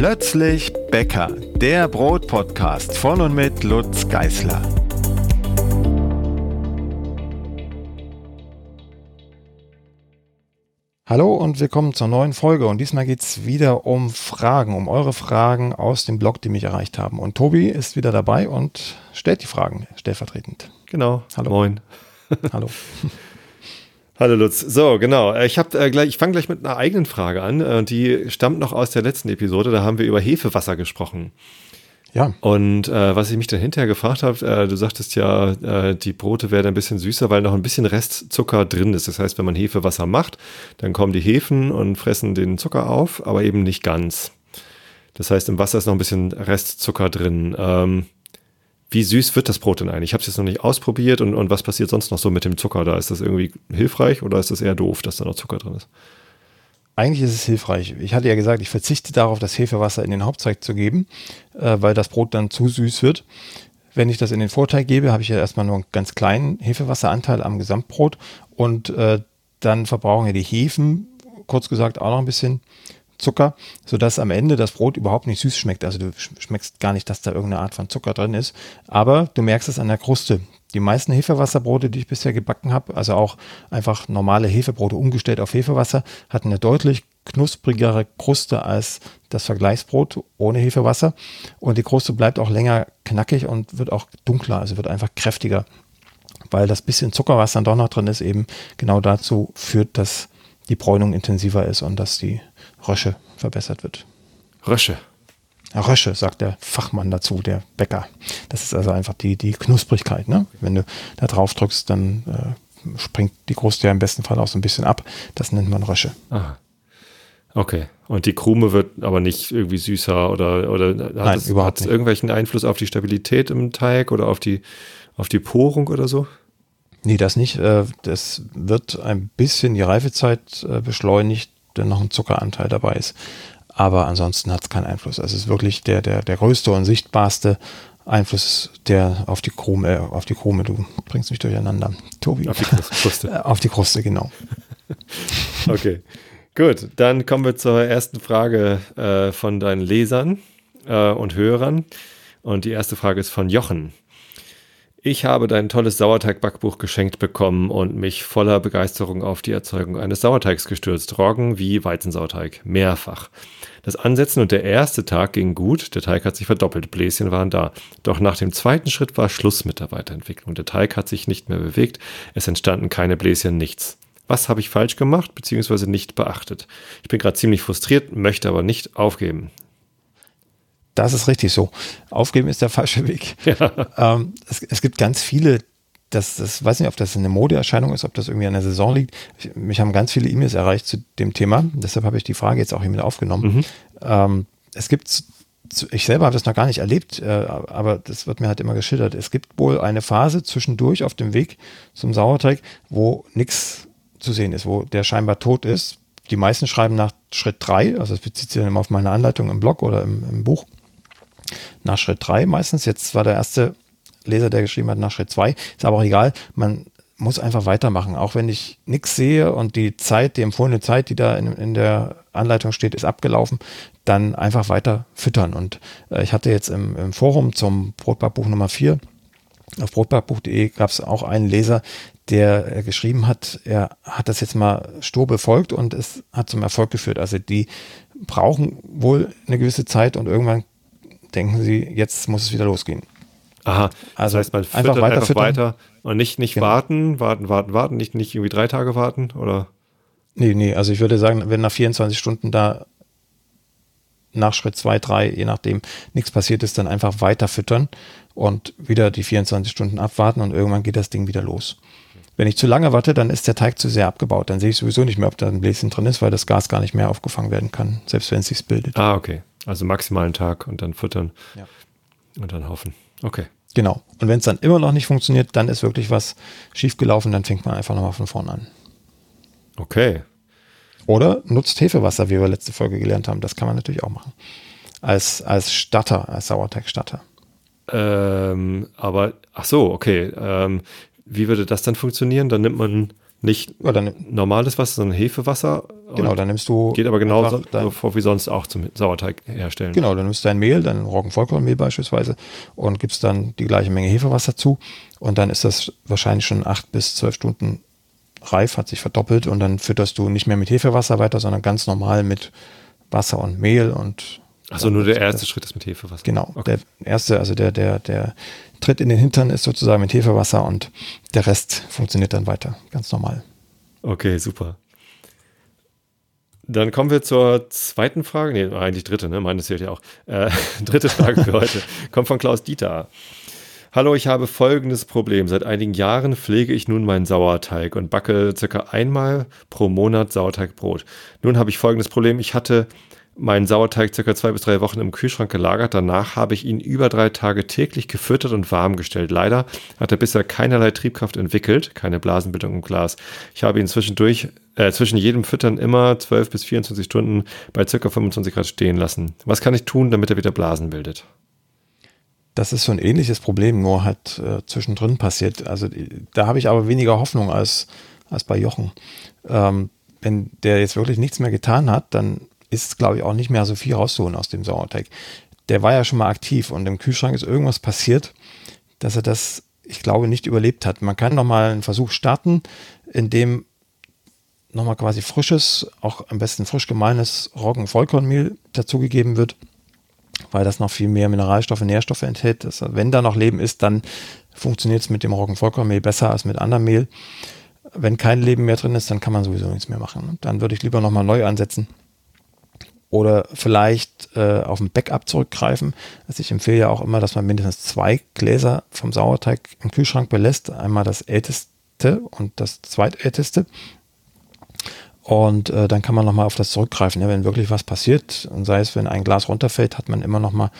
Plötzlich Bäcker, der Brotpodcast von und mit Lutz Geißler. Hallo und willkommen zur neuen Folge. Und diesmal geht es wieder um Fragen, um eure Fragen aus dem Blog, die mich erreicht haben. Und Tobi ist wieder dabei und stellt die Fragen stellvertretend. Genau. Hallo. Moin. Hallo. Hallo Lutz. So, genau. Äh, Ich äh, gleich, ich fange gleich mit einer eigenen Frage an. äh, Die stammt noch aus der letzten Episode. Da haben wir über Hefewasser gesprochen. Ja, Und äh, was ich mich dann hinterher gefragt habe, äh, du sagtest ja, äh, die Brote werden ein bisschen süßer, weil noch ein bisschen Restzucker drin ist. Das heißt, wenn man Hefewasser macht, dann kommen die Hefen und fressen den Zucker auf, aber eben nicht ganz. Das heißt, im Wasser ist noch ein bisschen Restzucker drin. Ähm, wie süß wird das Brot denn eigentlich? Ich habe es jetzt noch nicht ausprobiert und, und was passiert sonst noch so mit dem Zucker da? Ist das irgendwie hilfreich oder ist das eher doof, dass da noch Zucker drin ist? eigentlich ist es hilfreich. Ich hatte ja gesagt, ich verzichte darauf, das Hefewasser in den Hauptteig zu geben, äh, weil das Brot dann zu süß wird. Wenn ich das in den Vorteig gebe, habe ich ja erstmal nur einen ganz kleinen Hefewasseranteil am Gesamtbrot und äh, dann verbrauchen ja die Hefen, kurz gesagt, auch noch ein bisschen Zucker, sodass am Ende das Brot überhaupt nicht süß schmeckt. Also du sch- schmeckst gar nicht, dass da irgendeine Art von Zucker drin ist, aber du merkst es an der Kruste. Die meisten Hefewasserbrote, die ich bisher gebacken habe, also auch einfach normale Hefebrote umgestellt auf Hefewasser, hatten eine deutlich knusprigere Kruste als das Vergleichsbrot ohne Hefewasser. Und die Kruste bleibt auch länger knackig und wird auch dunkler, also wird einfach kräftiger, weil das bisschen Zucker, was dann doch noch drin ist, eben genau dazu führt, dass die Bräunung intensiver ist und dass die Rösche verbessert wird. Rösche. Rösche, sagt der Fachmann dazu, der Bäcker. Das ist also einfach die, die Knusprigkeit. Ne? Wenn du da drauf drückst, dann äh, springt die Kruste ja im besten Fall auch so ein bisschen ab. Das nennt man Rösche. Aha. Okay. Und die Krume wird aber nicht irgendwie süßer oder, oder hat Nein, es, überhaupt hat es irgendwelchen Einfluss auf die Stabilität im Teig oder auf die, auf die Porung oder so? Nee, das nicht. Äh, Das wird ein bisschen die Reifezeit äh, beschleunigt, wenn noch ein Zuckeranteil dabei ist. Aber ansonsten hat es keinen Einfluss. Also es ist wirklich der, der, der größte und sichtbarste Einfluss, der auf die Krume, äh, auf die Krume, du bringst mich durcheinander. Tobi. Auf die Kruste. Auf die Kruste, genau. Okay. Gut, dann kommen wir zur ersten Frage äh, von deinen Lesern äh, und Hörern. Und die erste Frage ist von Jochen. Ich habe dein tolles Sauerteig-Backbuch geschenkt bekommen und mich voller Begeisterung auf die Erzeugung eines Sauerteigs gestürzt. Roggen wie Weizensauerteig. Mehrfach. Das Ansetzen und der erste Tag ging gut. Der Teig hat sich verdoppelt. Bläschen waren da. Doch nach dem zweiten Schritt war Schluss mit der Weiterentwicklung. Der Teig hat sich nicht mehr bewegt. Es entstanden keine Bläschen, nichts. Was habe ich falsch gemacht bzw. nicht beachtet? Ich bin gerade ziemlich frustriert, möchte aber nicht aufgeben. Das ist richtig so. Aufgeben ist der falsche Weg. Ähm, es, es gibt ganz viele, das, das weiß nicht, ob das eine Modeerscheinung ist, ob das irgendwie an der Saison liegt. Ich, mich haben ganz viele E-Mails erreicht zu dem Thema. Deshalb habe ich die Frage jetzt auch hier mit aufgenommen. Ähm, es gibt, ich selber habe das noch gar nicht erlebt, äh, aber das wird mir halt immer geschildert. Es gibt wohl eine Phase zwischendurch auf dem Weg zum Sauerteig, wo nichts zu sehen ist, wo der scheinbar tot ist. Die meisten schreiben nach Schritt drei, also das bezieht sich dann immer auf meine Anleitung im Blog oder im, im Buch nach Schritt 3 meistens. Jetzt war der erste Leser, der geschrieben hat, nach Schritt 2. Ist aber auch egal. Man muss einfach weitermachen. Auch wenn ich nichts sehe und die Zeit, die empfohlene Zeit, die da in, in der Anleitung steht, ist abgelaufen, dann einfach weiter füttern. Und äh, ich hatte jetzt im, im Forum zum Brotbackbuch Nummer 4 auf brotbackbuch.de gab es auch einen Leser, der äh, geschrieben hat, er hat das jetzt mal stur befolgt und es hat zum Erfolg geführt. Also die brauchen wohl eine gewisse Zeit und irgendwann denken sie, jetzt muss es wieder losgehen. Aha, Also das heißt, man einfach weiter einfach füttern. weiter und nicht, nicht Genau. warten, warten, warten, warten, nicht, nicht irgendwie drei Tage warten oder? Nee, nee, also ich würde sagen, wenn nach 24 Stunden da nach Schritt 2, 3, je nachdem, nichts passiert ist, dann einfach weiter füttern und wieder die 24 Stunden abwarten und irgendwann geht das Ding wieder los. Wenn ich zu lange warte, dann ist der Teig zu sehr abgebaut. Dann sehe ich sowieso nicht mehr, ob da ein Bläschen drin ist, weil das Gas gar nicht mehr aufgefangen werden kann, selbst wenn es sich bildet. Ah, okay. Also maximal einen Tag und dann füttern Ja. und dann hoffen. Okay. Genau. Und wenn es dann immer noch nicht funktioniert, dann ist wirklich was schiefgelaufen, dann fängt man einfach nochmal von vorne an. Okay. Oder nutzt Hefewasser, wie wir letzte Folge gelernt haben. Das kann man natürlich auch machen. Als, als Statter, als Sauerteigstatter. Ähm, aber, ach so, okay. Ähm, wie würde das dann funktionieren? Dann nimmt man Nicht ja, dann, normales Wasser, sondern Hefewasser. Genau, dann nimmst du. Geht aber genauso vor wie sonst auch zum Sauerteig herstellen. Genau, dann nimmst du dein Mehl, dein Roggenvollkornmehl beispielsweise und gibst dann die gleiche Menge Hefewasser zu. Und dann ist das wahrscheinlich schon acht bis zwölf Stunden reif, hat sich verdoppelt und dann fütterst du nicht mehr mit Hefewasser weiter, sondern ganz normal mit Wasser und Mehl und. Achso, nur der erste Schritt ist mit Hefewasser. Genau, okay. der erste, also der, der, der Tritt in den Hintern ist sozusagen mit Hefewasser und der Rest funktioniert dann weiter, ganz normal. Okay, super. Dann kommen wir zur zweiten Frage. Nee, eigentlich dritte, ne? Meine zählt ja auch. Äh, dritte Frage für heute. Kommt von Klaus Dieter. Hallo, ich habe folgendes Problem. Seit einigen Jahren pflege ich nun meinen Sauerteig und backe circa einmal pro Monat Sauerteigbrot. Nun habe ich folgendes Problem. Ich hatte meinen Sauerteig circa zwei bis drei Wochen im Kühlschrank gelagert. Danach habe ich ihn über drei Tage täglich gefüttert und warm gestellt. Leider hat er bisher keinerlei Triebkraft entwickelt, keine Blasenbildung im Glas. Ich habe ihn zwischendurch, äh, zwischen jedem Füttern immer 12 bis 24 Stunden bei circa 25 Grad stehen lassen. Was kann ich tun, damit er wieder Blasen bildet? Das ist so ein ähnliches Problem, nur halt äh, zwischendrin passiert. Also da habe ich aber weniger Hoffnung als, als bei Jochen. Ähm, wenn der jetzt wirklich nichts mehr getan hat, dann ist, glaube ich, auch nicht mehr so viel rauszuholen aus dem Sauerteig. Der war ja schon mal aktiv und im Kühlschrank ist irgendwas passiert, dass er das, ich glaube, nicht überlebt hat. Man kann nochmal einen Versuch starten, in dem nochmal quasi frisches, auch am besten frisch gemahlenes Roggen-Vollkornmehl dazugegeben wird, weil das noch viel mehr Mineralstoffe, Nährstoffe enthält. Das, wenn da noch Leben ist, dann funktioniert es mit dem Roggen-Vollkornmehl besser als mit anderem Mehl. Wenn kein Leben mehr drin ist, dann kann man sowieso nichts mehr machen. Dann würde ich lieber nochmal neu ansetzen oder vielleicht äh, auf ein Backup zurückgreifen. Also ich empfehle ja auch immer, dass man mindestens zwei Gläser vom Sauerteig im Kühlschrank belässt. Einmal das älteste und das zweitälteste. Und äh, dann kann man nochmal auf das zurückgreifen. Ja, wenn wirklich was passiert, und sei es, wenn ein Glas runterfällt, hat man immer nochmal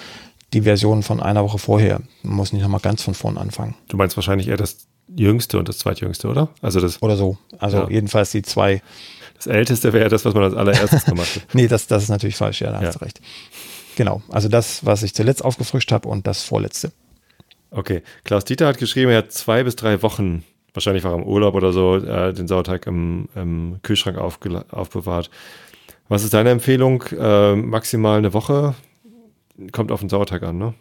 die Version von einer Woche vorher. Man muss nicht nochmal ganz von vorn anfangen. Du meinst wahrscheinlich eher das jüngste und das zweitjüngste, oder? Also das oder so. Also ja. jedenfalls die zwei das Älteste wäre das, was man als allererstes gemacht hat. nee, das, das ist natürlich falsch, ja, da ja. hast du recht. Genau, also das, was ich zuletzt aufgefrischt habe und das vorletzte. Okay, Klaus Dieter hat geschrieben, er hat zwei bis drei Wochen, wahrscheinlich war er im Urlaub oder so, äh, den Sauerteig im, im Kühlschrank aufbewahrt. Was ist deine Empfehlung? Äh, maximal eine Woche? Kommt auf den Sauerteig an, ne?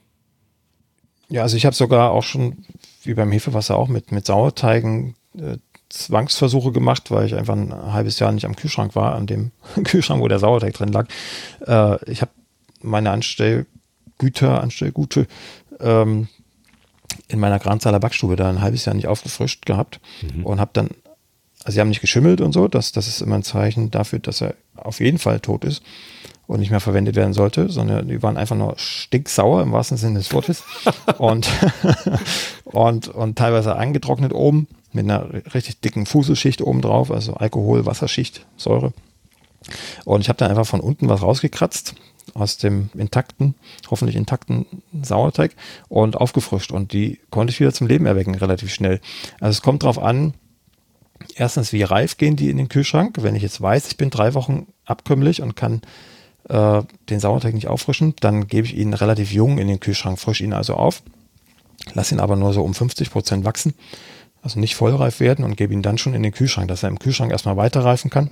Ja, also ich habe sogar auch schon, wie beim Hefewasser auch, mit, mit Sauerteigen äh, Zwangsversuche gemacht, weil ich einfach ein halbes Jahr nicht am Kühlschrank war, an dem Kühlschrank, wo der Sauerteig drin lag. Äh, ich habe meine Anstellgüter, Anstellgute ähm, in meiner Granzaler Backstube da ein halbes Jahr nicht aufgefrischt gehabt mhm. und habe dann, also sie haben nicht geschimmelt und so, das, das ist immer ein Zeichen dafür, dass er auf jeden Fall tot ist und nicht mehr verwendet werden sollte, sondern die waren einfach nur stinksauer im wahrsten Sinne des Wortes und, und, und teilweise angetrocknet oben mit einer richtig dicken Fuselschicht oben drauf, also Alkohol, Wasserschicht, Säure. Und ich habe dann einfach von unten was rausgekratzt aus dem intakten, hoffentlich intakten Sauerteig und aufgefrischt. Und die konnte ich wieder zum Leben erwecken, relativ schnell. Also es kommt darauf an, erstens, wie reif gehen die in den Kühlschrank. Wenn ich jetzt weiß, ich bin drei Wochen abkömmlich und kann äh, den Sauerteig nicht auffrischen, dann gebe ich ihn relativ jung in den Kühlschrank, frisch ihn also auf, lasse ihn aber nur so um 50 Prozent wachsen also nicht vollreif werden und gebe ihn dann schon in den Kühlschrank, dass er im Kühlschrank erstmal weiterreifen kann.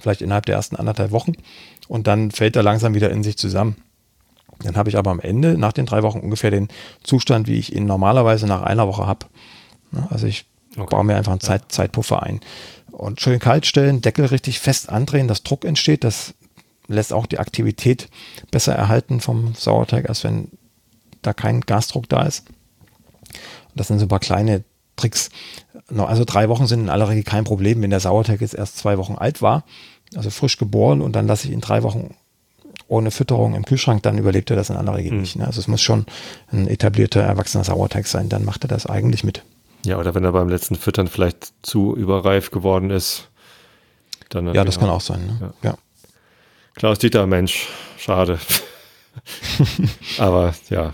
Vielleicht innerhalb der ersten anderthalb Wochen. Und dann fällt er langsam wieder in sich zusammen. Dann habe ich aber am Ende, nach den drei Wochen, ungefähr den Zustand, wie ich ihn normalerweise nach einer Woche habe. Also ich okay. baue mir einfach einen Zeit, Zeitpuffer ein. Und schön kalt stellen, Deckel richtig fest andrehen, dass Druck entsteht. Das lässt auch die Aktivität besser erhalten vom Sauerteig, als wenn da kein Gasdruck da ist. Das sind so ein paar kleine Tricks. Also drei Wochen sind in aller Regel kein Problem, wenn der Sauerteig jetzt erst zwei Wochen alt war, also frisch geboren und dann lasse ich ihn drei Wochen ohne Fütterung im Kühlschrank, dann überlebt er das in aller Regel mhm. nicht. Ne? Also es muss schon ein etablierter, erwachsener Sauerteig sein, dann macht er das eigentlich mit. Ja, oder wenn er beim letzten Füttern vielleicht zu überreif geworden ist. Dann ja, das kann auch sein. Ne? Ja. ja. Klaus Dieter, Mensch, schade. Aber ja,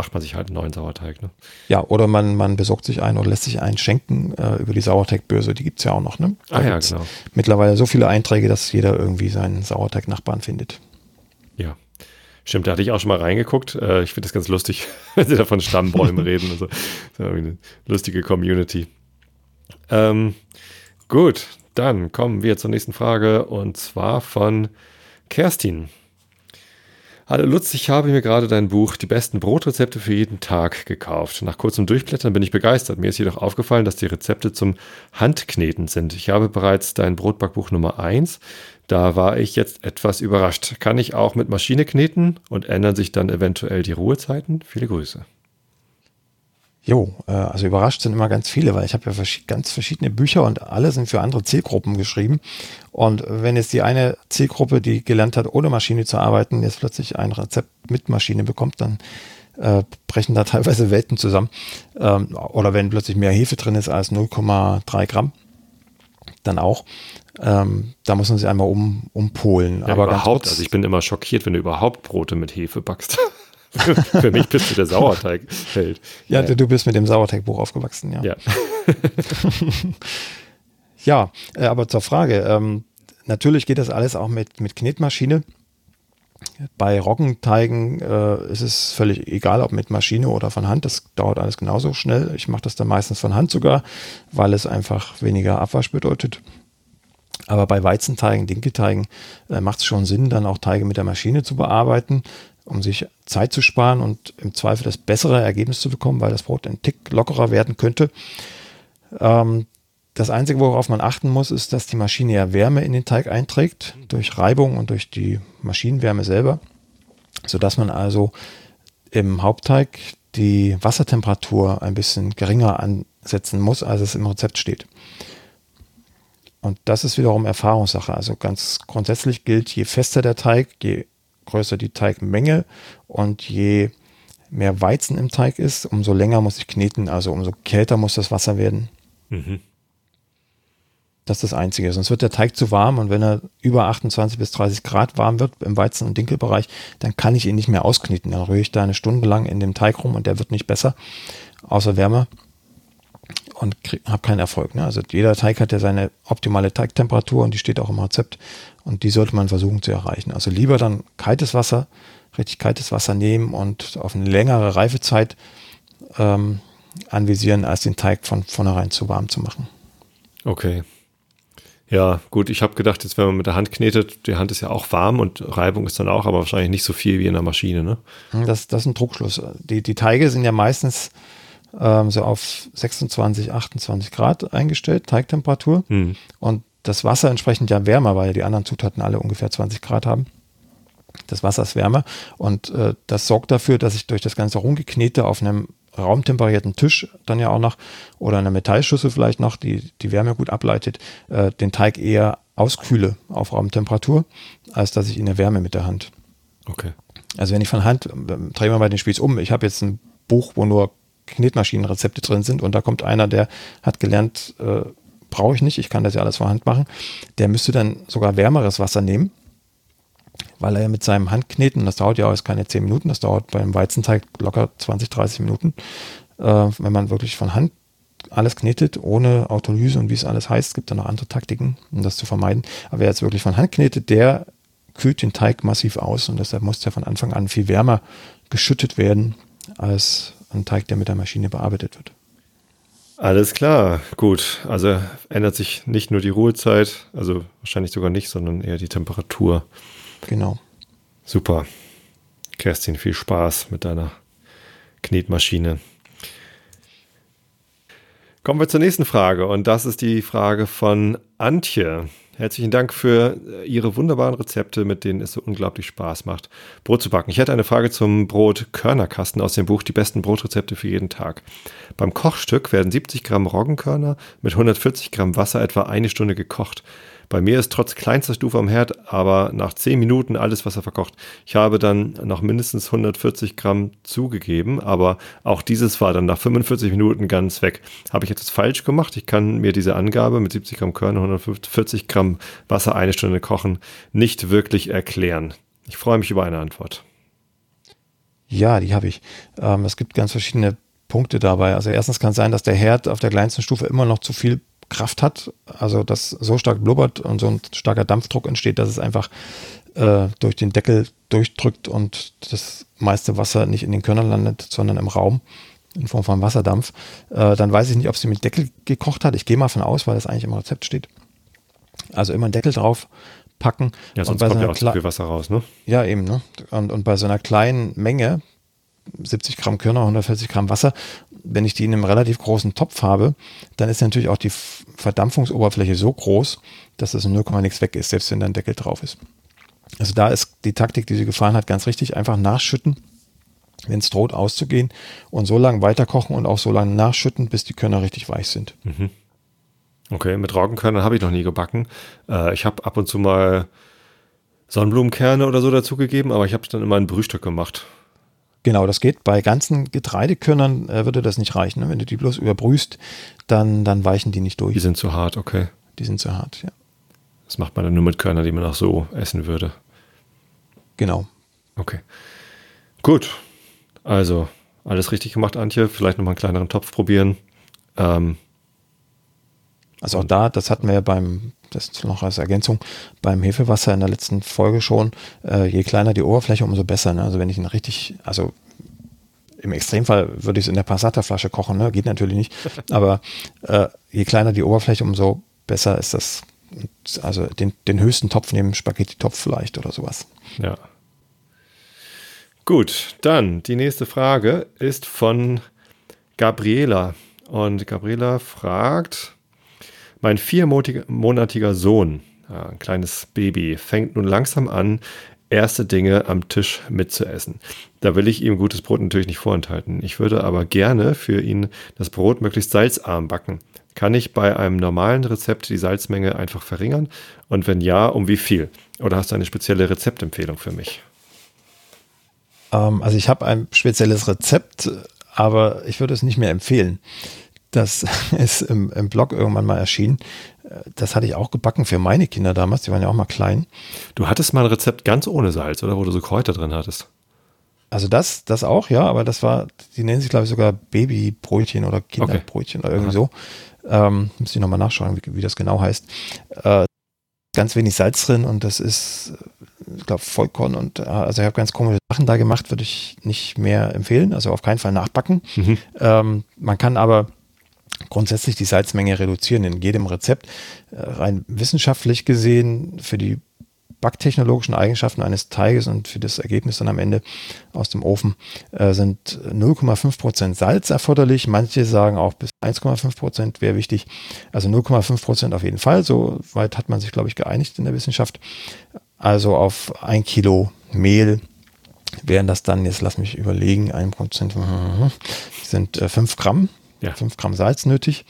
macht man sich halt einen neuen Sauerteig. Ne? Ja, oder man, man besorgt sich einen oder lässt sich einen schenken äh, über die Sauerteigbörse, die gibt es ja auch noch. Ne? Da ah ja, genau. Mittlerweile so viele Einträge, dass jeder irgendwie seinen Sauerteignachbarn findet. Ja. Stimmt, da hatte ich auch schon mal reingeguckt. Äh, ich finde das ganz lustig, wenn sie da von Stammbäumen reden. Also, so eine lustige Community. Ähm, Gut, dann kommen wir zur nächsten Frage und zwar von Kerstin. Hallo Lutz, ich habe mir gerade dein Buch Die besten Brotrezepte für jeden Tag gekauft. Nach kurzem Durchblättern bin ich begeistert. Mir ist jedoch aufgefallen, dass die Rezepte zum Handkneten sind. Ich habe bereits dein Brotbackbuch Nummer 1. Da war ich jetzt etwas überrascht. Kann ich auch mit Maschine kneten und ändern sich dann eventuell die Ruhezeiten? Viele Grüße. Jo, äh, also überrascht sind immer ganz viele, weil ich habe ja vers ganz verschiedene Bücher und alle sind für andere Zielgruppen geschrieben. Und wenn jetzt die eine Zielgruppe, die gelernt hat, ohne Maschine zu arbeiten, jetzt plötzlich ein Rezept mit Maschine bekommt, dann äh, brechen da teilweise Welten zusammen. Ähm, oder wenn plötzlich mehr Hefe drin ist als 0,3 Gramm, dann auch. Ähm, da muss man sich einmal um, umpolen. Ja, Aber überhaupt, also ich bin immer schockiert, wenn du überhaupt Brote mit Hefe backst. Für mich bist du der Sauerteigfeld. Ja, ja, du bist mit dem Sauerteigbuch aufgewachsen, ja. Ja, ja äh, aber zur Frage. Ähm, natürlich geht das alles auch mit, mit Knetmaschine. Bei Roggenteigen äh, ist es völlig egal, ob mit Maschine oder von Hand. Das dauert alles genauso schnell. Ich mache das dann meistens von Hand sogar, weil es einfach weniger Abwasch bedeutet. Aber bei Weizenteigen, Dinkelteigen äh, macht es schon Sinn, dann auch Teige mit der Maschine zu bearbeiten um sich Zeit zu sparen und im Zweifel das bessere Ergebnis zu bekommen, weil das Brot ein Tick lockerer werden könnte. Ähm, das Einzige, worauf man achten muss, ist, dass die Maschine ja Wärme in den Teig einträgt, durch Reibung und durch die Maschinenwärme selber, sodass man also im Hauptteig die Wassertemperatur ein bisschen geringer ansetzen muss, als es im Rezept steht. Und das ist wiederum Erfahrungssache. Also ganz grundsätzlich gilt, je fester der Teig, je größer die Teigmenge und je mehr Weizen im Teig ist, umso länger muss ich kneten, also umso kälter muss das Wasser werden. Mhm. Das ist das Einzige. Sonst wird der Teig zu warm und wenn er über 28 bis 30 Grad warm wird im Weizen- und Dinkelbereich, dann kann ich ihn nicht mehr auskneten. Dann rühre ich da eine Stunde lang in dem Teig rum und der wird nicht besser, außer Wärme und habe keinen Erfolg. Ne? Also jeder Teig hat ja seine optimale Teigtemperatur und die steht auch im Rezept und die sollte man versuchen zu erreichen. Also lieber dann kaltes Wasser, richtig kaltes Wasser nehmen und auf eine längere Reifezeit ähm, anvisieren, als den Teig von vornherein zu warm zu machen. Okay. Ja, gut, ich habe gedacht, jetzt wenn man mit der Hand knetet, die Hand ist ja auch warm und Reibung ist dann auch, aber wahrscheinlich nicht so viel wie in der Maschine, ne? Das, das ist ein Druckschluss. Die, die Teige sind ja meistens ähm, so auf 26, 28 Grad eingestellt, Teigtemperatur. Hm. Und das Wasser entsprechend ja wärmer, weil die anderen Zutaten alle ungefähr 20 Grad haben. Das Wasser ist wärmer und äh, das sorgt dafür, dass ich durch das ganze Rumgeknete auf einem raumtemperierten Tisch dann ja auch noch oder einer Metallschüssel vielleicht noch, die die Wärme gut ableitet, äh, den Teig eher auskühle auf Raumtemperatur, als dass ich ihn erwärme mit der Hand. Okay. Also wenn ich von Hand, äh, drehen wir mal den Spieß um, ich habe jetzt ein Buch, wo nur Knetmaschinenrezepte drin sind und da kommt einer, der hat gelernt, äh, brauche ich nicht, ich kann das ja alles vor Hand machen, der müsste dann sogar wärmeres Wasser nehmen, weil er mit seinem Handkneten, das dauert ja auch keine 10 Minuten, das dauert beim Weizenteig locker 20, 30 Minuten, äh, wenn man wirklich von Hand alles knetet, ohne Autolyse und wie es alles heißt, gibt da noch andere Taktiken, um das zu vermeiden. Aber wer jetzt wirklich von Hand knetet, der kühlt den Teig massiv aus und deshalb muss der von Anfang an viel wärmer geschüttet werden als ein Teig, der mit der Maschine bearbeitet wird. Alles klar, gut. Also ändert sich nicht nur die Ruhezeit, also wahrscheinlich sogar nicht, sondern eher die Temperatur. Genau. Super. Kerstin, viel Spaß mit deiner Knetmaschine. Kommen wir zur nächsten Frage und das ist die Frage von Antje. Herzlichen Dank für äh, Ihre wunderbaren Rezepte, mit denen es so unglaublich Spaß macht, Brot zu backen. Ich hätte eine Frage zum Brot-Körnerkasten aus dem Buch Die besten Brotrezepte für jeden Tag. Beim Kochstück werden 70 Gramm Roggenkörner mit 140 Gramm Wasser etwa eine Stunde gekocht. Bei mir ist trotz kleinster Stufe am Herd aber nach 10 Minuten alles Wasser verkocht. Ich habe dann noch mindestens 140 Gramm zugegeben, aber auch dieses war dann nach 45 Minuten ganz weg. Habe ich etwas falsch gemacht? Ich kann mir diese Angabe mit 70 Gramm Körner, 140 Gramm Wasser eine Stunde kochen nicht wirklich erklären. Ich freue mich über eine Antwort. Ja, die habe ich. Ähm, es gibt ganz verschiedene Punkte dabei. Also erstens kann es sein, dass der Herd auf der kleinsten Stufe immer noch zu viel Kraft hat, also dass so stark blubbert und so ein starker Dampfdruck entsteht, dass es einfach äh, durch den Deckel durchdrückt und das meiste Wasser nicht in den Körnern landet, sondern im Raum. in Form von Wasserdampf. Äh, dann weiß ich nicht, ob sie mit Deckel gekocht hat. Ich gehe mal von aus, weil das eigentlich im Rezept steht. Also immer einen Deckel drauf packen. Ja, sonst kommt ja auch zu viel Wasser raus, ne? Ja, eben, ne? Und, und bei so einer kleinen Menge, 70 Gramm Körner, 140 Gramm Wasser, wenn ich die in einem relativ großen Topf habe, dann ist natürlich auch die Verdampfungsoberfläche so groß, dass es in 0, nichts weg ist, selbst wenn da ein Deckel drauf ist. Also da ist die Taktik, die sie gefahren hat, ganz richtig. Einfach nachschütten, wenn es droht auszugehen und so lange weiterkochen und auch so lange nachschütten, bis die Körner richtig weich sind. Mhm. Okay, mit Roggenkörnern habe ich noch nie gebacken. Äh, ich habe ab und zu mal Sonnenblumenkerne oder so dazugegeben, aber ich habe es dann immer in Brühstück gemacht. Genau, das geht. Bei ganzen Getreidekörnern äh, würde das nicht reichen. Ne? Wenn du die bloß überbrühst, dann, dann weichen die nicht durch. Die sind zu hart, okay. Die sind zu hart, ja. Das macht man dann nur mit Körnern, die man auch so essen würde. Genau. Okay. Gut. Also, alles richtig gemacht, Antje. Vielleicht nochmal einen kleineren Topf probieren. Ähm, also auch da, das hatten wir ja beim, das ist noch als Ergänzung, beim Hefewasser in der letzten Folge schon, äh, je kleiner die Oberfläche, umso besser. Ne? Also wenn ich ihn richtig, also im Extremfall würde ich es in der Passata-Flasche kochen, ne? geht natürlich nicht, aber äh, je kleiner die Oberfläche, umso besser ist das. Also den, den höchsten Topf nehmen, Spaghetti-Topf vielleicht oder sowas. Ja. Gut, dann die nächste Frage ist von Gabriela. Und Gabriela fragt, mein viermonatiger Sohn, ein kleines Baby, fängt nun langsam an, erste Dinge am Tisch mitzuessen. Da will ich ihm gutes Brot natürlich nicht vorenthalten. Ich würde aber gerne für ihn das Brot möglichst salzarm backen. Kann ich bei einem normalen Rezept die Salzmenge einfach verringern? Und wenn ja, um wie viel? Oder hast du eine spezielle Rezeptempfehlung für mich? Ähm, also ich habe ein spezielles Rezept, aber ich würde es nicht mehr empfehlen. Das ist im, im Blog irgendwann mal erschienen. Das hatte ich auch gebacken für meine Kinder damals, die waren ja auch mal klein. Du hattest mal ein Rezept ganz ohne Salz, oder wo du so Kräuter drin hattest? Also das, das auch, ja, aber das war, die nennen sich, glaube ich, sogar Babybrötchen oder Kinderbrötchen okay. oder irgendwie Aha. so. Ähm, muss ich nochmal nachschauen, wie, wie, das genau heißt. Äh, ganz wenig Salz drin und das ist, ich glaube, Vollkorn und also ich habe ganz komische Sachen da gemacht, würde ich nicht mehr empfehlen, also auf keinen Fall nachbacken. Mhm. Ähm, man kann aber grundsätzlich die Salzmenge reduzieren in jedem Rezept. Äh, rein wissenschaftlich gesehen für die backtechnologischen Eigenschaften eines Teiges und für das Ergebnis dann am Ende aus dem Ofen äh, sind 0,5% Salz erforderlich. Manche sagen auch bis 1,5% wäre wichtig. Also 0,5% auf jeden Fall. So weit hat man sich, glaube ich, geeinigt in der Wissenschaft. Also auf ein Kilo Mehl wären das dann, jetzt lass mich überlegen, 1% sind äh, 5 Gramm ja. 5 Gramm Salz nötig,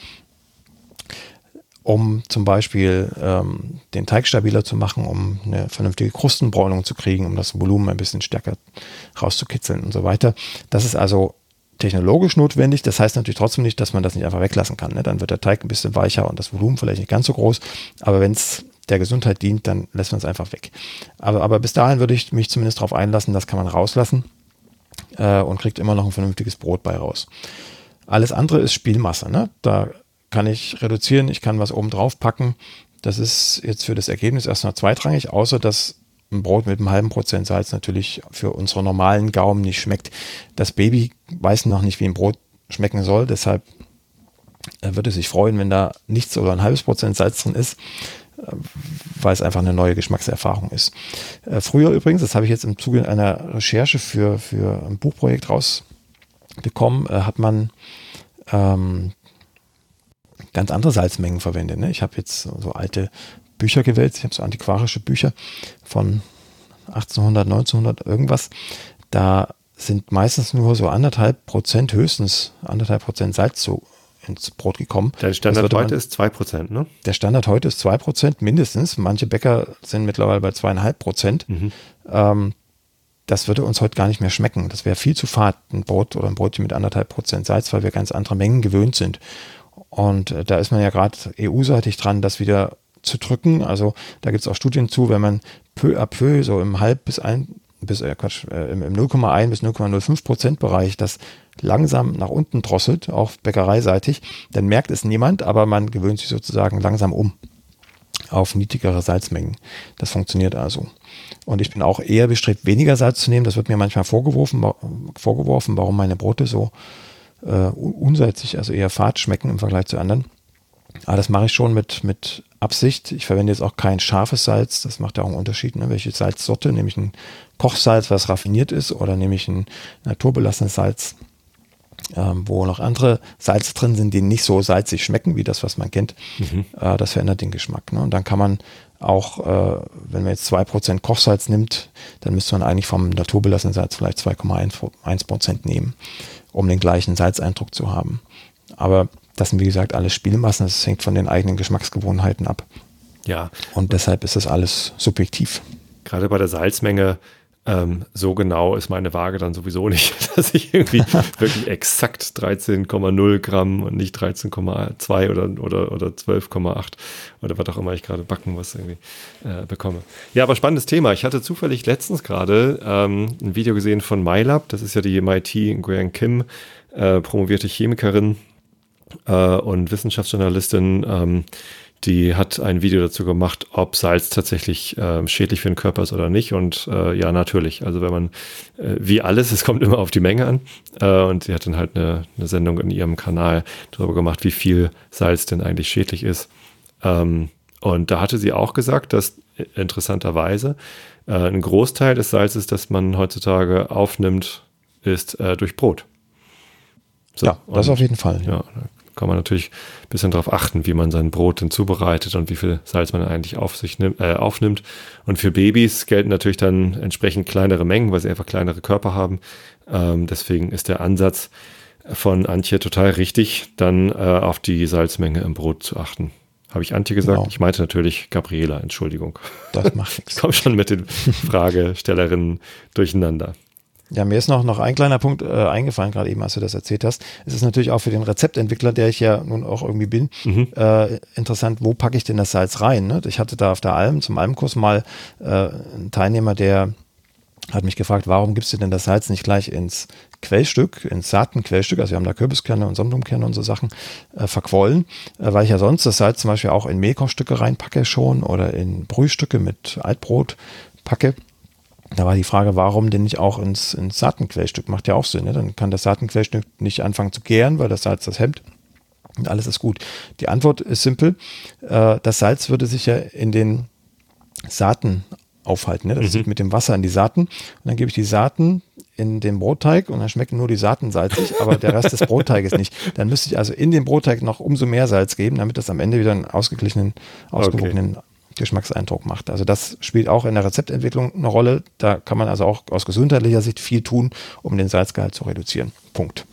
um zum Beispiel ähm, den Teig stabiler zu machen, um eine vernünftige Krustenbräunung zu kriegen, um das Volumen ein bisschen stärker rauszukitzeln und so weiter. Das ist also technologisch notwendig. Das heißt natürlich trotzdem nicht, dass man das nicht einfach weglassen kann. Ne? Dann wird der Teig ein bisschen weicher und das Volumen vielleicht nicht ganz so groß. Aber wenn es der Gesundheit dient, dann lässt man es einfach weg. Aber, aber bis dahin würde ich mich zumindest darauf einlassen, das kann man rauslassen äh, und kriegt immer noch ein vernünftiges Brot bei raus. Alles andere ist Spielmasse. Ne? Da kann ich reduzieren, ich kann was oben drauf packen. Das ist jetzt für das Ergebnis erstmal zweitrangig, außer dass ein Brot mit einem halben Prozent Salz natürlich für unsere normalen Gaumen nicht schmeckt. Das Baby weiß noch nicht, wie ein Brot schmecken soll, deshalb äh, würde es sich freuen, wenn da nichts oder ein halbes Prozent Salz drin ist, äh, weil es einfach eine neue Geschmackserfahrung ist. Äh, früher übrigens, das habe ich jetzt im Zuge einer Recherche für, für ein Buchprojekt rausbekommen, hat man ähm, ganz andere Salzmengen verwende. Ne? Ich habe jetzt so alte Bücher gewählt, ich habe so antiquarische Bücher von 1800, 1900 irgendwas. Da sind meistens nur so anderthalb Prozent, höchstens anderthalb Prozent Salz so ins Brot gekommen. Der Standard heute man, ist zwei Prozent, ne? Der Standard heute ist zwei Prozent mindestens. Manche Bäcker sind mittlerweile bei zweieinhalb Prozent. Mhm. Ähm, das würde uns heute gar nicht mehr schmecken. Das wäre viel zu fad, ein Brot oder ein Brötchen mit anderthalb Prozent Salz, weil wir ganz andere Mengen gewöhnt sind. Und äh, da ist man ja gerade EU-seitig dran, das wieder zu drücken. Also da gibt es auch Studien zu, wenn man peu à peu so im halb bis ein bis äh, Quatsch, äh, im 0,1 bis 0,05 Prozent Bereich das langsam nach unten drosselt, auch bäckereiseitig, dann merkt es niemand, aber man gewöhnt sich sozusagen langsam um auf niedrigere Salzmengen. Das funktioniert also. Und ich bin auch eher bestrebt, weniger Salz zu nehmen. Das wird mir manchmal vorgeworfen, vorgeworfen warum meine Brote so äh, unsalzig, also eher fad schmecken im Vergleich zu anderen. Aber das mache ich schon mit, mit Absicht. Ich verwende jetzt auch kein scharfes Salz. Das macht ja auch einen Unterschied. Ne? Welche Salzsorte? Nehme ich ein Kochsalz, was raffiniert ist, oder nehme ich ein naturbelassenes Salz, ähm, wo noch andere Salze drin sind, die nicht so salzig schmecken wie das, was man kennt. Mhm. Äh, das verändert den Geschmack. Ne? Und dann kann man auch, äh, wenn man jetzt 2% Kochsalz nimmt, dann müsste man eigentlich vom naturbelassenen Salz vielleicht 2,1% nehmen, um den gleichen Salzeindruck zu haben. Aber das sind wie gesagt alles Spielmassen, das hängt von den eigenen Geschmacksgewohnheiten ab. Ja. Und deshalb ist das alles subjektiv. Gerade bei der Salzmenge ähm, so genau ist meine Waage dann sowieso nicht, dass ich irgendwie wirklich exakt 13,0 Gramm und nicht 13,2 oder, oder, oder 12,8 oder was auch immer ich gerade backen muss irgendwie äh, bekomme. Ja, aber spannendes Thema. Ich hatte zufällig letztens gerade ähm, ein Video gesehen von MyLab. Das ist ja die MIT Nguyen Kim, äh, promovierte Chemikerin äh, und Wissenschaftsjournalistin. Ähm, die hat ein Video dazu gemacht, ob Salz tatsächlich äh, schädlich für den Körper ist oder nicht. Und äh, ja, natürlich. Also wenn man, äh, wie alles, es kommt immer auf die Menge an. Äh, und sie hat dann halt eine, eine, Sendung in ihrem Kanal darüber gemacht, wie viel Salz denn eigentlich schädlich ist. Ähm, und da hatte sie auch gesagt, dass äh, interessanterweise äh, ein Großteil des Salzes, das man heutzutage aufnimmt, ist durch Brot. So, ja, das und, auf jeden Fall. Ja, kann man natürlich ein bisschen darauf achten, wie man sein Brot denn zubereitet und wie viel Salz man eigentlich auf sich nimmt, äh, aufnimmt. Und für Babys gelten natürlich dann entsprechend kleinere Mengen, weil sie einfach kleinere Körper haben. Ähm, deswegen ist der Ansatz von Antje total richtig, dann äh, auf die Salzmenge im Brot zu achten. Habe ich Antje gesagt? Genau. Ich meinte natürlich Gabriela, Entschuldigung. Das macht nichts. Ich komme schon mit den Fragestellerinnen durcheinander. Ja, mir ist noch, noch ein kleiner Punkt äh, eingefallen, gerade eben, als du das erzählt hast. Es ist natürlich auch für den Rezeptentwickler, der ich ja nun auch irgendwie bin, mhm. äh, interessant, wo packe ich denn das Salz rein? Ne? Ich hatte da auf der Alm, zum Almkurs mal äh, einen Teilnehmer, der hat mich gefragt, warum gibst du denn das Salz nicht gleich ins Quellstück, ins Saatenquellstück, also wir haben da Kürbiskerne und Sonnenblumenkerne und so Sachen äh, verquollen, äh, weil ich ja sonst das Salz zum Beispiel auch in Mehlkochstücke reinpacke schon oder in Brühstücke mit Altbrot packe. Da war die Frage, warum denn nicht auch ins, ins Saatenquellstück? Macht ja auch Sinn. Ne? Dann kann das Saatenquellstück nicht anfangen zu gären, weil das Salz das hemmt. Und alles ist gut. Die Antwort ist simpel. Äh, das Salz würde sich ja in den Saaten aufhalten. Ne? Das mhm. sieht mit dem Wasser in die Saaten. Und dann gebe ich die Saaten in den Brotteig und dann schmecken nur die Saaten salzig, aber der Rest des Brotteiges nicht. Dann müsste ich also in den Brotteig noch umso mehr Salz geben, damit das am Ende wieder einen ausgeglichenen, ausgewogenen okay. Geschmackseindruck macht. Also das spielt auch in der Rezeptentwicklung eine Rolle. Da kann man also auch aus gesundheitlicher Sicht viel tun, um den Salzgehalt zu reduzieren. Punkt.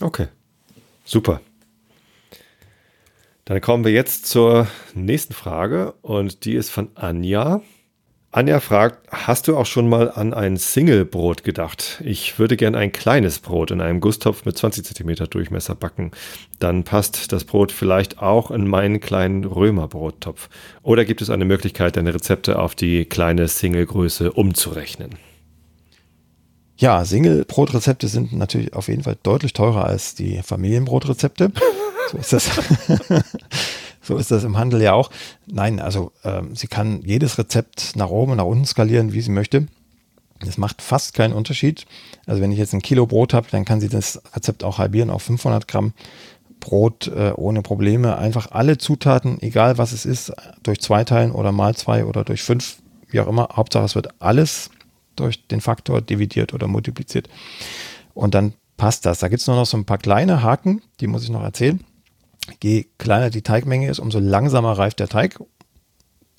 Okay, super. Dann kommen wir jetzt zur nächsten Frage und die ist von Anja. Anja fragt, hast du auch schon mal an ein Single-Brot gedacht? Ich würde gern ein kleines Brot in einem Gusstopf mit 20 cm Durchmesser backen. Dann passt das Brot vielleicht auch in meinen kleinen Römerbrottopf. Oder gibt es eine Möglichkeit, deine Rezepte auf die kleine Single-Größe umzurechnen? Ja, Single-Brotrezepte sind natürlich auf jeden Fall deutlich teurer als die Familienbrotrezepte. So ist das. So ist das im Handel ja auch. Nein, also ähm, sie kann jedes Rezept nach oben und nach unten skalieren, wie sie möchte. Das macht fast keinen Unterschied. Also wenn ich jetzt ein Kilo Brot habe, dann kann sie das Rezept auch halbieren auf 500 Gramm Brot äh, ohne Probleme. Einfach alle Zutaten, egal was es ist, durch zwei teilen oder mal zwei oder durch fünf, wie auch immer. Hauptsache es wird alles durch den Faktor dividiert oder multipliziert. Und dann passt das. Da gibt es nur noch so ein paar kleine Haken, die muss ich noch erzählen. Je kleiner die Teigmenge ist, umso langsamer reift der Teig.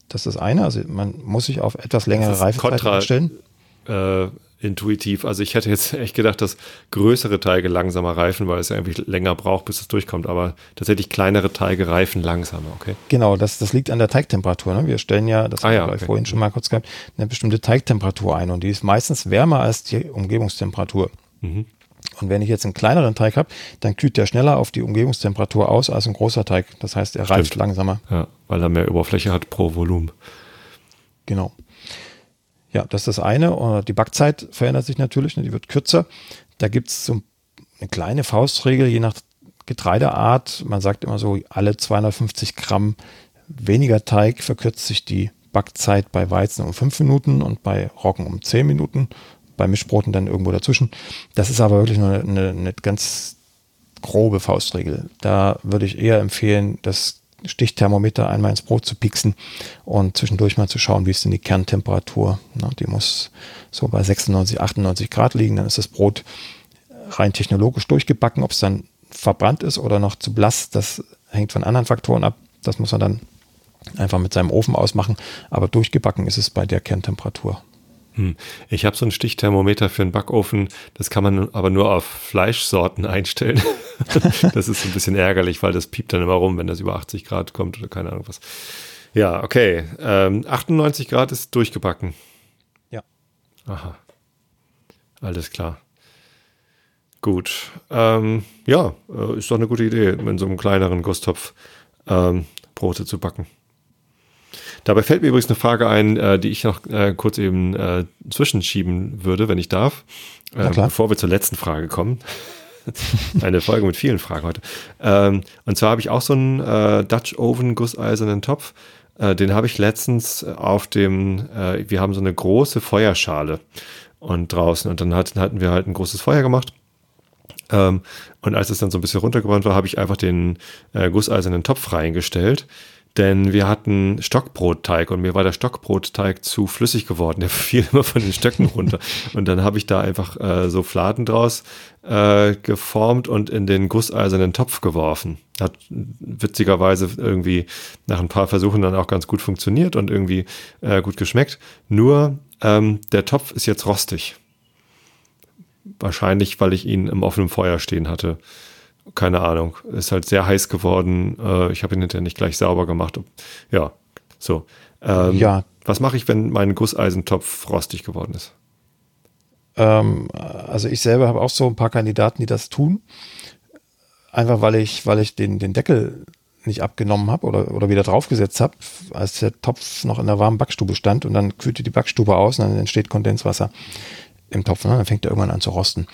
Das ist das eine. Also man muss sich auf etwas längere Reifezeit einstellen. Äh, intuitiv. Also ich hätte jetzt echt gedacht, dass größere Teige langsamer reifen, weil es ja irgendwie länger braucht, bis es durchkommt. Aber tatsächlich kleinere Teige reifen langsamer, okay? Genau, das, das liegt an der Teigtemperatur. Ne? Wir stellen ja, das ah, ja, okay. vorhin schon mal kurz gehabt, eine bestimmte Teigtemperatur ein und die ist meistens wärmer als die Umgebungstemperatur. Mhm. Und wenn ich jetzt einen kleineren Teig habe, dann kühlt der schneller auf die Umgebungstemperatur aus als ein großer Teig. Das heißt, er reift langsamer. Ja, weil er mehr Oberfläche hat pro Volumen. Genau. Ja, das ist das eine. Die Backzeit verändert sich natürlich, ne, die wird kürzer. Da gibt es so eine kleine Faustregel, je nach Getreideart. Man sagt immer so, alle 250 Gramm weniger Teig verkürzt sich die Backzeit bei Weizen um 5 Minuten und bei Roggen um 10 Minuten bei Mischbroten dann irgendwo dazwischen. Das ist aber wirklich nur eine, eine ganz grobe Faustregel. Da würde ich eher empfehlen, das Stichthermometer einmal ins Brot zu pieksen und zwischendurch mal zu schauen, wie ist denn die Kerntemperatur. Die muss so bei 96, 98 Grad liegen. Dann ist das Brot rein technologisch durchgebacken. Ob es dann verbrannt ist oder noch zu blass, das hängt von anderen Faktoren ab. Das muss man dann einfach mit seinem Ofen ausmachen. Aber durchgebacken ist es bei der Kerntemperatur. Hm. Ich habe so ein Stichthermometer für einen Backofen, das kann man aber nur auf Fleischsorten einstellen. das ist ein bisschen ärgerlich, weil das piept dann immer rum, wenn das über 80 Grad kommt oder keine Ahnung was. Ja, okay. Ähm, 98 Grad ist durchgebacken. Ja. Aha. Alles klar. Gut. Ähm, ja, äh, ist doch eine gute Idee, in so einem kleineren Gusstopf ähm, Brote zu backen. Dabei fällt mir übrigens eine Frage ein, äh, die ich noch äh, kurz eben äh, zwischenschieben würde, wenn ich darf, äh, bevor wir zur letzten Frage kommen. eine Folge mit vielen Fragen heute. Ähm, und zwar habe ich auch so einen äh, Dutch Oven gusseisernen Topf. Äh, den habe ich letztens auf dem, äh, wir haben so eine große Feuerschale und draußen und dann hatten, hatten wir halt ein großes Feuer gemacht. Ähm, und als es dann so ein bisschen runtergebrannt war, habe ich einfach den äh, gusseisernen Topf reingestellt denn wir hatten Stockbrotteig und mir war der Stockbrotteig zu flüssig geworden. Der fiel immer von den Stöcken runter. Und dann habe ich da einfach äh, so Fladen draus äh, geformt und in den gusseisernen Topf geworfen. Hat witzigerweise irgendwie nach ein paar Versuchen dann auch ganz gut funktioniert und irgendwie äh, gut geschmeckt. Nur ähm, der Topf ist jetzt rostig. Wahrscheinlich, weil ich ihn im offenen Feuer stehen hatte keine Ahnung, ist halt sehr heiß geworden. Äh, ich habe ihn hinterher nicht gleich sauber gemacht. Ja, so. Ähm, ja. Was mache ich, wenn mein Gusseisentopf rostig geworden ist? Ähm, also ich selber habe auch so ein paar Kandidaten, die das tun. Einfach weil ich, weil ich den, den Deckel nicht abgenommen habe oder, oder wieder draufgesetzt habe, als der Topf noch in der warmen Backstube stand und dann kühlte die Backstube aus und dann entsteht Kondenswasser im Topf. Ne? Dann fängt er irgendwann an zu rosten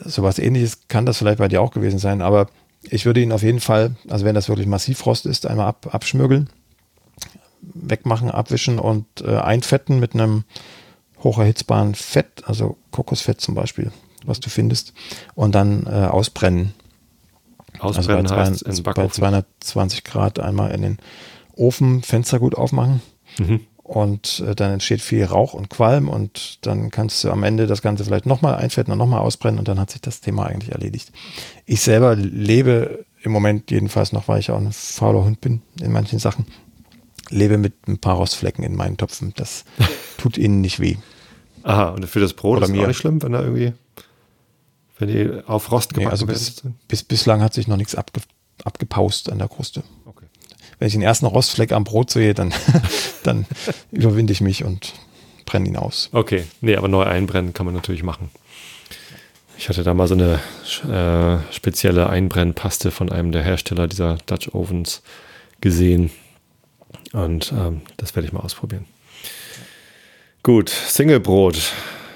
sowas ähnliches kann das vielleicht bei dir auch gewesen sein, aber ich würde ihn auf jeden Fall, also wenn das wirklich Massivrost ist, einmal ab, abschmürgeln, wegmachen, abwischen und äh, einfetten mit einem hocherhitzbaren Fett, also Kokosfett zum Beispiel, was du findest, und dann äh, ausbrennen. Ausbrennen also bei, heißt 200, bei 220 Grad einmal in den Ofen, Fenster gut aufmachen. Mhm und äh, dann entsteht viel Rauch und Qualm und dann kannst du am Ende das Ganze vielleicht nochmal einfetten und nochmal ausbrennen und dann hat sich das Thema eigentlich erledigt. Ich selber lebe im Moment jedenfalls noch, weil ich auch ein fauler Hund bin in manchen Sachen, lebe mit ein paar Rostflecken in meinen Töpfen. Das tut ihnen nicht weh. Aha, und für das Brot Oder ist mir. auch nicht schlimm, wenn da irgendwie, wenn die auf Rost gebacken nee, also bis, bis, bislang hat sich noch nichts abge, abgepaust an der Kruste wenn ich den ersten Rostfleck am Brot sehe, dann, dann überwinde ich mich und brenne ihn aus. Okay, nee, aber neu einbrennen kann man natürlich machen. Ich hatte da mal so eine äh, spezielle Einbrennpaste von einem der Hersteller dieser Dutch Ovens gesehen. Und ähm, das werde ich mal ausprobieren. Gut, Singlebrot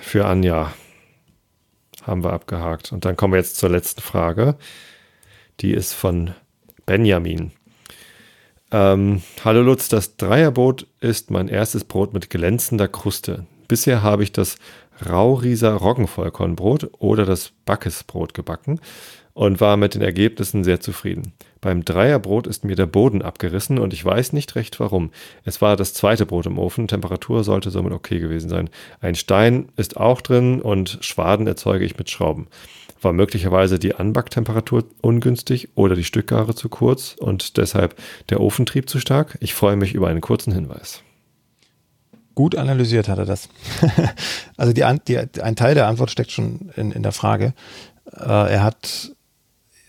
für Anja haben wir abgehakt. Und dann kommen wir jetzt zur letzten Frage. Die ist von Benjamin. Ähm, Hallo Lutz, das Dreierbrot ist mein erstes Brot mit glänzender Kruste. Bisher habe ich das Raurieser Roggenvollkornbrot oder das Backesbrot gebacken und war mit den Ergebnissen sehr zufrieden. Beim Dreierbrot ist mir der Boden abgerissen und ich weiß nicht recht warum. Es war das zweite Brot im Ofen, Temperatur sollte somit okay gewesen sein. Ein Stein ist auch drin und Schwaden erzeuge ich mit Schrauben. War möglicherweise die Anbacktemperatur ungünstig oder die Stückgare zu kurz und deshalb der Ofentrieb zu stark? Ich freue mich über einen kurzen Hinweis. Gut analysiert hat er das. also die, die, ein Teil der Antwort steckt schon in, in der Frage. Äh, er hat,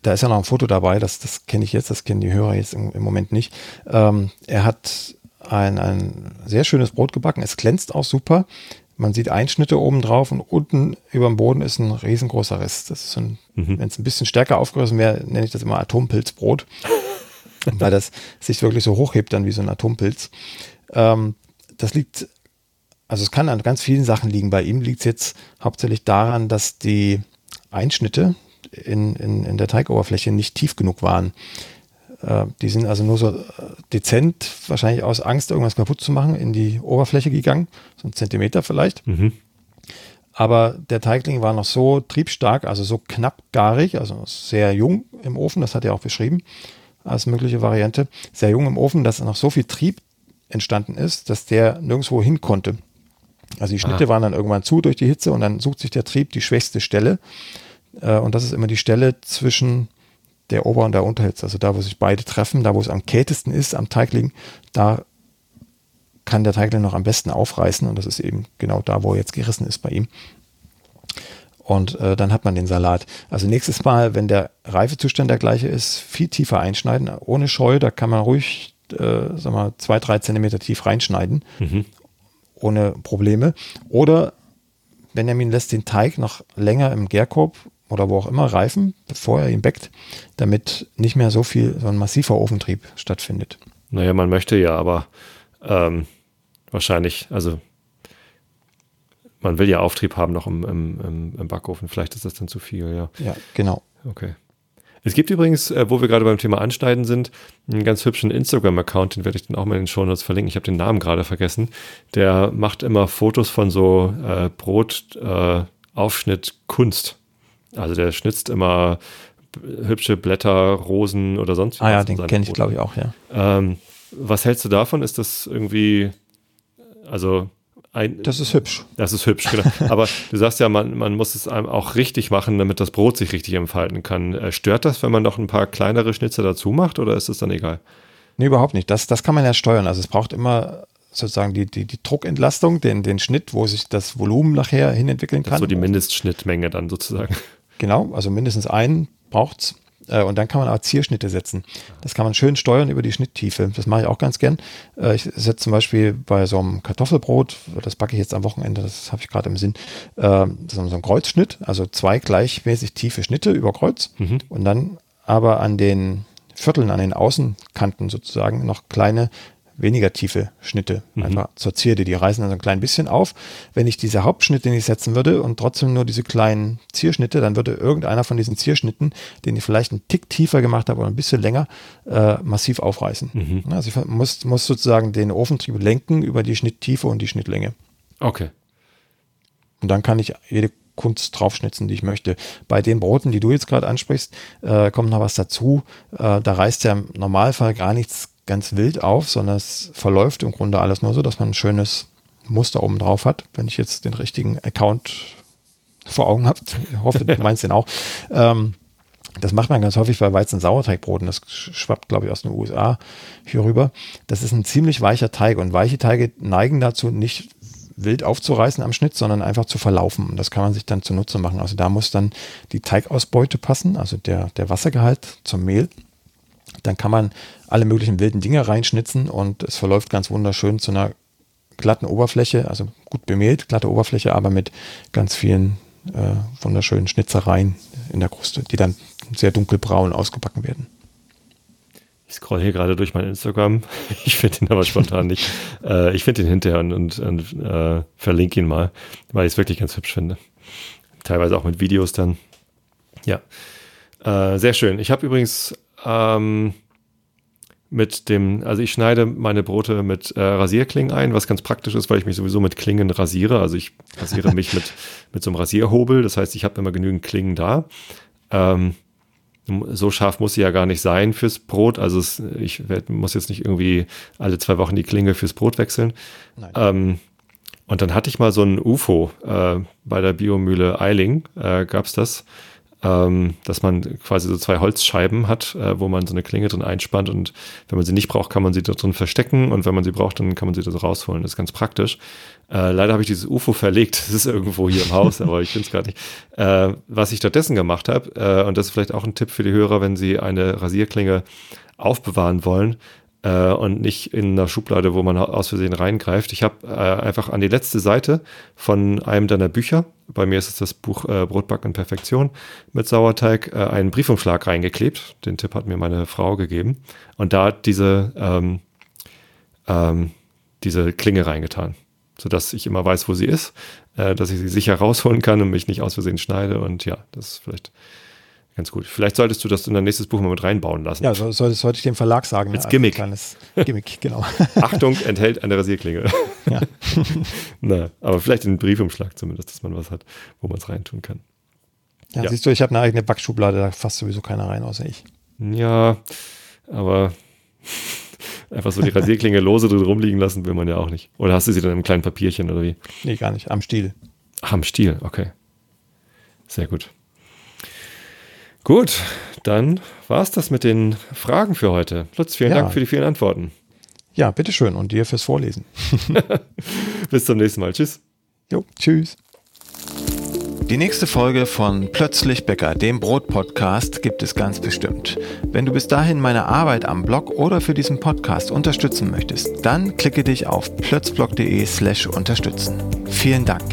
da ist ja noch ein Foto dabei, das, das kenne ich jetzt, das kennen die Hörer jetzt im, im Moment nicht. Ähm, er hat ein, ein sehr schönes Brot gebacken. Es glänzt auch super. Man sieht Einschnitte oben drauf und unten über dem Boden ist ein riesengroßer Riss. Das ist ein, mhm. wenn es ein bisschen stärker aufgerissen wäre, nenne ich das immer Atompilzbrot. weil das sich wirklich so hochhebt dann wie so ein Atompilz. Ähm, das liegt, also es kann an ganz vielen Sachen liegen. Bei ihm liegt es jetzt hauptsächlich daran, dass die Einschnitte in, in, in der Teigoberfläche nicht tief genug waren. Äh, die sind also nur so äh, dezent, wahrscheinlich aus Angst, irgendwas kaputt zu machen, in die Oberfläche gegangen. So ein Zentimeter vielleicht. Mhm. Aber der Teigling war noch so triebstark, also so knappgarig, also sehr jung im Ofen, das hat er auch beschrieben als mögliche Variante, sehr jung im Ofen, dass noch so viel Trieb entstanden ist, dass der nirgendwo hin konnte. Also die Schnitte ah. waren dann irgendwann zu durch die Hitze und dann sucht sich der Trieb die schwächste Stelle. Äh, und das ist immer die Stelle zwischen der Ober- und der Unterhitze, also da, wo sich beide treffen, da, wo es am kältesten ist, am Teigling, da kann der Teigling noch am besten aufreißen und das ist eben genau da, wo er jetzt gerissen ist bei ihm. Und äh, dann hat man den Salat. Also nächstes Mal, wenn der Reifezustand der gleiche ist, viel tiefer einschneiden, ohne Scheu, da kann man ruhig, äh, sag mal, zwei, drei Zentimeter tief reinschneiden, mhm. ohne Probleme. Oder Benjamin lässt den Teig noch länger im Gärkorb oder wo auch immer reifen, bevor er ihn backt, damit nicht mehr so viel, so ein massiver Ofentrieb stattfindet. Naja, man möchte ja, aber ähm, wahrscheinlich, also man will ja Auftrieb haben noch im, im, im, Backofen. Vielleicht ist das dann zu viel, ja. Ja, genau. Okay. Es gibt übrigens, äh, wo wir gerade beim Thema Anschneiden sind, einen ganz hübschen Instagram-Account, den werde ich dann auch mal in den Shownotes verlinken. Ich habe den Namen gerade vergessen. Der macht immer Fotos von so äh, Brotaufschnitt äh, Kunst. Also der schnitzt immer hübsche Blätter, Rosen oder sonst was. Ah ja, den kenne ich glaube ich auch, ja. Ähm, was hältst du davon? Ist das irgendwie, also ein, das ist hübsch. Das ist hübsch, genau. Aber du sagst ja, man, man muss es einem auch richtig machen, damit das Brot sich richtig entfalten kann. Äh, stört das, wenn man noch ein paar kleinere Schnitze dazu macht oder ist es dann egal? Nee, überhaupt nicht. Das, das kann man ja steuern. Also es braucht immer sozusagen die, die, die Druckentlastung, den, den Schnitt, wo sich das Volumen nachher hin entwickeln kann. Das so die Mindestschnittmenge dann sozusagen. Genau, also mindestens einen braucht es. Äh, und dann kann man auch Zierschnitte setzen. Das kann man schön steuern über die Schnitttiefe. Das mache ich auch ganz gern. Äh, ich setze zum Beispiel bei so einem Kartoffelbrot, das backe ich jetzt am Wochenende, das habe ich gerade im Sinn, äh, so ein Kreuzschnitt, also zwei gleichmäßig tiefe Schnitte über Kreuz mhm. und dann aber an den Vierteln, an den Außenkanten sozusagen noch kleine weniger tiefe Schnitte mhm. einfach zur Zierde. Die reißen dann so ein klein bisschen auf. Wenn ich diese Hauptschnitte nicht setzen würde und trotzdem nur diese kleinen Zierschnitte, dann würde irgendeiner von diesen Zierschnitten, den ich vielleicht einen Tick tiefer gemacht habe oder ein bisschen länger, äh, massiv aufreißen. Mhm. Also ich muss, muss sozusagen den Ofentrieb lenken über die Schnitttiefe und die Schnittlänge. Okay. Und dann kann ich jede Kunst draufschnitzen, die ich möchte. Bei den Broten, die du jetzt gerade ansprichst, äh, kommt noch was dazu. Äh, da reißt ja im Normalfall gar nichts ganz wild auf, sondern es verläuft im Grunde alles nur so, dass man ein schönes Muster oben drauf hat. Wenn ich jetzt den richtigen Account vor Augen habe, ich hoffe, du meinst den auch. Ähm, das macht man ganz häufig bei Weizen-Sauerteigbroten. Das schwappt, glaube ich, aus den USA hier rüber. Das ist ein ziemlich weicher Teig und weiche Teige neigen dazu, nicht wild aufzureißen am Schnitt, sondern einfach zu verlaufen. Und das kann man sich dann zunutze machen. Also da muss dann die Teigausbeute passen, also der, der Wassergehalt zum Mehl. Dann kann man alle möglichen wilden Dinge reinschnitzen und es verläuft ganz wunderschön zu einer glatten Oberfläche, also gut bemehlt, glatte Oberfläche, aber mit ganz vielen äh, wunderschönen Schnitzereien in der Kruste, die dann sehr dunkelbraun ausgebacken werden. Ich scroll hier gerade durch mein Instagram. Ich finde ihn aber spontan nicht. Äh, ich finde ihn hinterher und, und, und äh, verlinke ihn mal, weil ich es wirklich ganz hübsch finde. Teilweise auch mit Videos dann. Ja, äh, sehr schön. Ich habe übrigens ähm, mit dem, also ich schneide meine Brote mit äh, Rasierklingen ein, was ganz praktisch ist, weil ich mich sowieso mit Klingen rasiere. Also ich rasiere mich mit, mit so einem Rasierhobel. Das heißt, ich habe immer genügend Klingen da. Ähm, so scharf muss sie ja gar nicht sein fürs Brot. Also es, ich werd, muss jetzt nicht irgendwie alle zwei Wochen die Klinge fürs Brot wechseln. Ähm, und dann hatte ich mal so ein UFO äh, bei der Biomühle Eiling, äh, gab es das ähm, dass man quasi so zwei Holzscheiben hat, äh, wo man so eine Klinge drin einspannt und wenn man sie nicht braucht, kann man sie da drin verstecken und wenn man sie braucht, dann kann man sie da rausholen. Das ist ganz praktisch. Äh, leider habe ich dieses UFO verlegt. Das ist irgendwo hier im Haus, aber ich finde es gerade nicht. Äh, was ich stattdessen gemacht habe, äh, und das ist vielleicht auch ein Tipp für die Hörer, wenn sie eine Rasierklinge aufbewahren wollen, äh, und nicht in einer Schublade, wo man aus Versehen reingreift. Ich habe äh, einfach an die letzte Seite von einem deiner Bücher, bei mir ist es das Buch äh, Brotbacken Perfektion mit Sauerteig, äh, einen Briefumschlag reingeklebt. Den Tipp hat mir meine Frau gegeben. Und da diese, ähm, ähm, diese Klinge reingetan, sodass ich immer weiß, wo sie ist, äh, dass ich sie sicher rausholen kann und mich nicht aus Versehen schneide. Und ja, das ist vielleicht ganz gut. Vielleicht solltest du das in dein nächstes Buch mal mit reinbauen lassen. Ja, so, sollte, sollte ich dem Verlag sagen. Als? Gimmick. Kleines Gimmick, genau. Achtung, enthält eine Rasierklinge. Ja. Na, aber vielleicht in den Briefumschlag zumindest, dass man was hat, wo man es reintun kann. Ja, ja, siehst du, ich habe eine eigene Backschublade, da fasst sowieso keiner rein, außer ich. Ja, aber einfach so die Rasierklinge lose drin rumliegen lassen will man ja auch nicht. Oder hast du sie dann im kleinen Papierchen oder wie? Nee, gar nicht. Am Stiel. Ach, am Stiel, okay. Sehr gut. Gut, dann war es das mit den Fragen für heute. Lutz, vielen ja. Dank für die vielen Antworten. Ja, bitteschön und dir fürs Vorlesen. Bis zum nächsten Mal. Tschüss. Jo, tschüss. Die nächste Folge von Plötzlich Bäcker, dem Brot-Podcast, gibt es ganz bestimmt. Wenn du bis dahin meine Arbeit am Blog oder für diesen Podcast unterstützen möchtest, dann klicke dich auf plötzblog.de slash unterstützen. Vielen Dank.